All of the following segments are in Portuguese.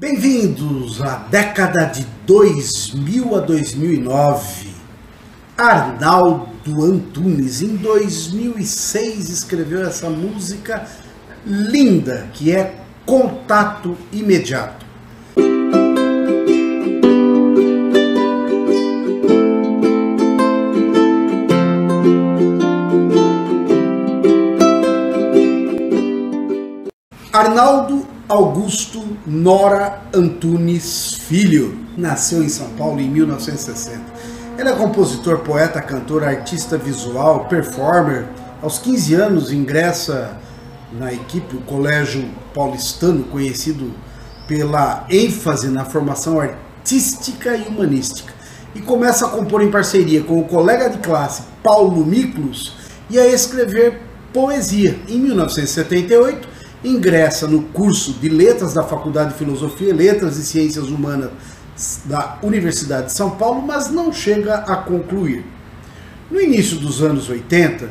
Bem-vindos à década de 2000 a 2009. Arnaldo Antunes, em 2006, escreveu essa música linda que é Contato Imediato. Arnaldo Augusto Nora Antunes Filho nasceu em São Paulo em 1960. Ele é compositor, poeta, cantor, artista visual, performer. Aos 15 anos ingressa na equipe do Colégio Paulistano, conhecido pela ênfase na formação artística e humanística, e começa a compor em parceria com o colega de classe Paulo Miklos e a escrever poesia. Em 1978, ingressa no curso de Letras da Faculdade de Filosofia, Letras e Ciências Humanas da Universidade de São Paulo, mas não chega a concluir. No início dos anos 80,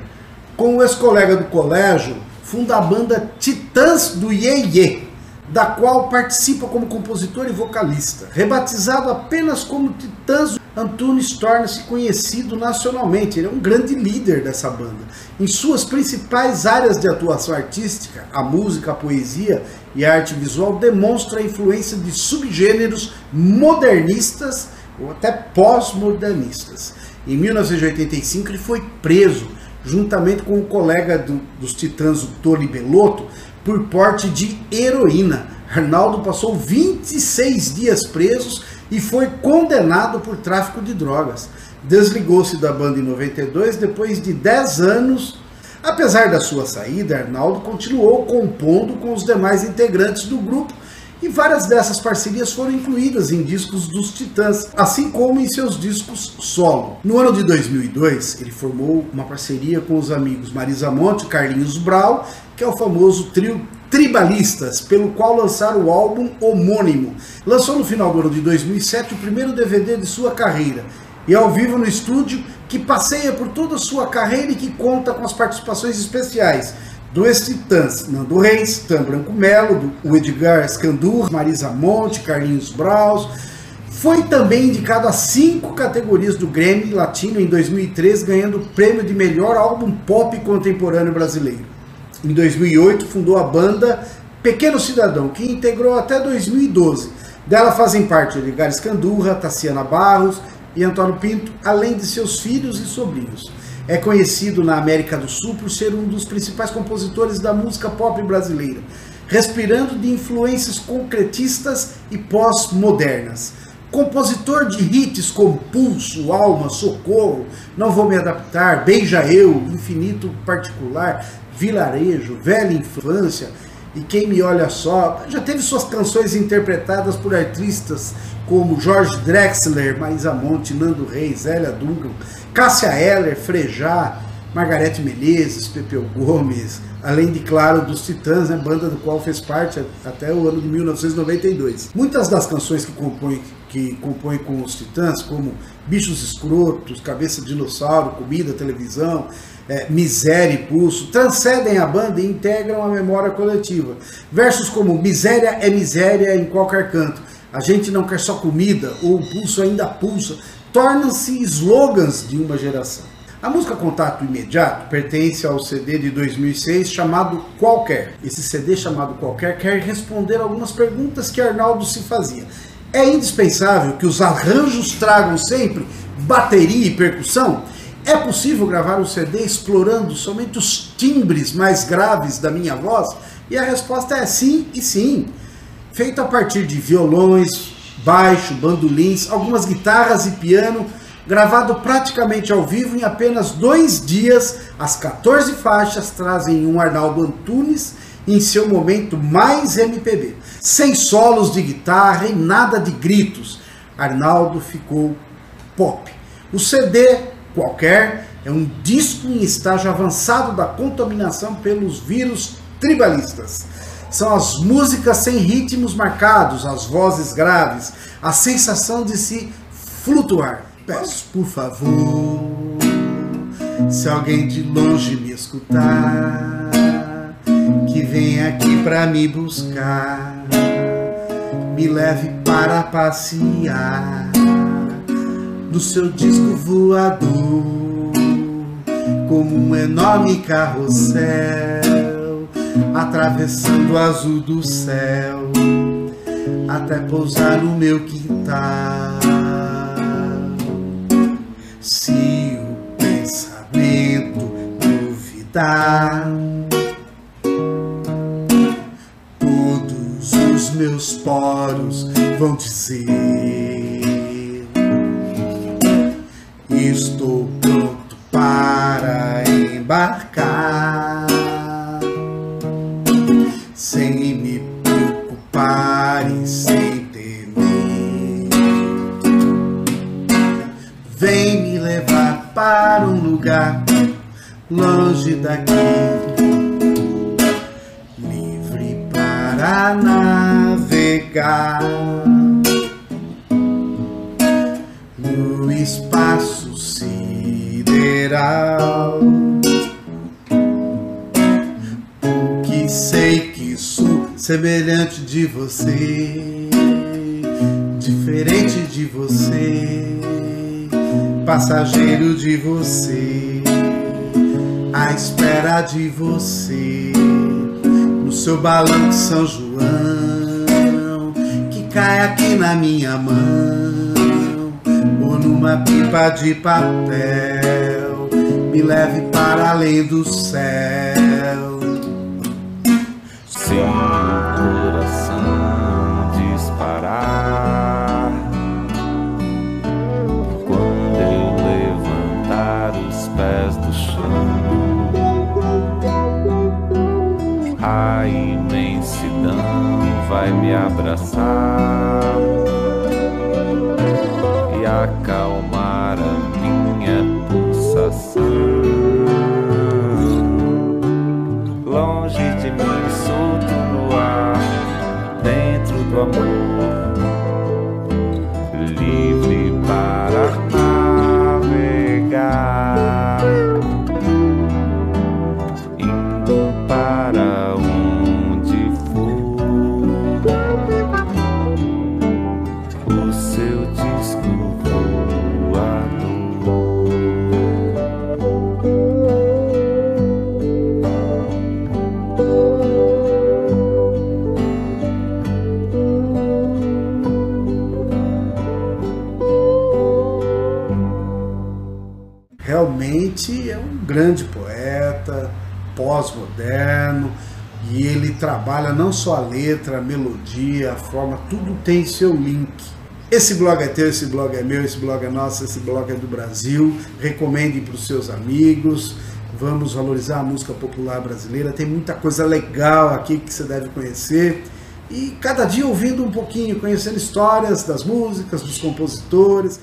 com o ex-colega do colégio, funda a banda Titãs do Iê Iê, da qual participa como compositor e vocalista. Rebatizado apenas como Titãs, Antunes torna-se conhecido nacionalmente. Ele é um grande líder dessa banda. Em suas principais áreas de atuação artística, a música, a poesia e a arte visual, demonstra a influência de subgêneros modernistas ou até pós-modernistas. Em 1985 ele foi preso, juntamente com o colega do, dos Titãs, o Tony Belotto, por porte de heroína. Arnaldo passou 26 dias presos e foi condenado por tráfico de drogas. Desligou-se da banda em 92 depois de 10 anos. Apesar da sua saída, Arnaldo continuou compondo com os demais integrantes do grupo e várias dessas parcerias foram incluídas em discos dos Titãs, assim como em seus discos solo. No ano de 2002, ele formou uma parceria com os amigos Marisa Monte e Carlinhos Brau, que é o famoso trio Tribalistas, pelo qual lançaram o álbum homônimo. Lançou no final do ano de 2007 o primeiro DVD de sua carreira, e ao vivo no estúdio, que passeia por toda a sua carreira e que conta com as participações especiais do ex-Titãs, Nando Reis, Tan Branco Melo, do, Edgar Escandur, Marisa Monte, Carlinhos Braus. Foi também indicado a cinco categorias do Grammy Latino em 2003, ganhando o prêmio de melhor álbum pop contemporâneo brasileiro. Em 2008, fundou a banda Pequeno Cidadão, que integrou até 2012. Dela fazem parte Edgar Escandurra, Tassiana Barros e Antônio Pinto, além de seus filhos e sobrinhos. É conhecido na América do Sul por ser um dos principais compositores da música pop brasileira, respirando de influências concretistas e pós-modernas. Compositor de hits como Pulso, Alma, Socorro, Não Vou Me Adaptar, Beija Eu, Infinito Particular, Vilarejo, Velha Infância e Quem Me Olha Só, já teve suas canções interpretadas por artistas como Jorge Drexler, Marisa Monte, Nando Reis, Zélia Duncan, Cássia Eller, Frejá, Margarete Menezes, Pepeu Gomes, além de, claro, dos Titãs, né, banda do qual fez parte até o ano de 1992. Muitas das canções que compõem que compõe com os Titãs, como Bichos Escrotos, Cabeça de Dinossauro, Comida, Televisão, é, Miséria e Pulso, transcendem a banda e integram a memória coletiva. Versos como Miséria é miséria em qualquer canto, a gente não quer só comida, ou o pulso ainda pulsa, tornam-se slogans de uma geração. A música Contato Imediato pertence ao CD de 2006 chamado Qualquer. Esse CD chamado Qualquer quer responder algumas perguntas que Arnaldo se fazia. É indispensável que os arranjos tragam sempre bateria e percussão? É possível gravar um CD explorando somente os timbres mais graves da minha voz? E a resposta é sim e sim. Feito a partir de violões, baixo, bandolins, algumas guitarras e piano, gravado praticamente ao vivo em apenas dois dias, as 14 faixas trazem um Arnaldo Antunes em seu momento mais MPB. Sem solos de guitarra e nada de gritos, Arnaldo ficou pop. O CD qualquer é um disco em estágio avançado da contaminação pelos vírus tribalistas. São as músicas sem ritmos marcados, as vozes graves, a sensação de se flutuar. Peço, por favor, se alguém de longe me escutar, que venha aqui pra me buscar. me leve para passear no seu disco voador, como um enorme carrossel, atravessando o azul do céu, até pousar no meu quintal. Se o pensamento duvidar, meus poros vão dizer. Estou pronto para embarcar, sem me preocupar e sem temer. Vem me levar para um lugar longe daqui, para navegar. No espaço sideral. Porque sei que sou semelhante de você, diferente de você, passageiro de você, à espera de você, no seu balão de São João, que cai aqui na minha mão ou numa pipa de papel, me leve para além do céu. Se imensidão vai me abraçar e acalmar a minha pulsação. Longe de mim, solto no ar, dentro do amor, grande poeta, pós-moderno, e ele trabalha não só a letra, a melodia, a forma, tudo tem seu link. Esse blog é teu, esse blog é meu, esse blog é nosso, esse blog é do Brasil. Recomendem para os seus amigos. Vamos valorizar a música popular brasileira. Tem muita coisa legal aqui que você deve conhecer. E cada dia ouvindo um pouquinho, conhecendo histórias das músicas, dos compositores.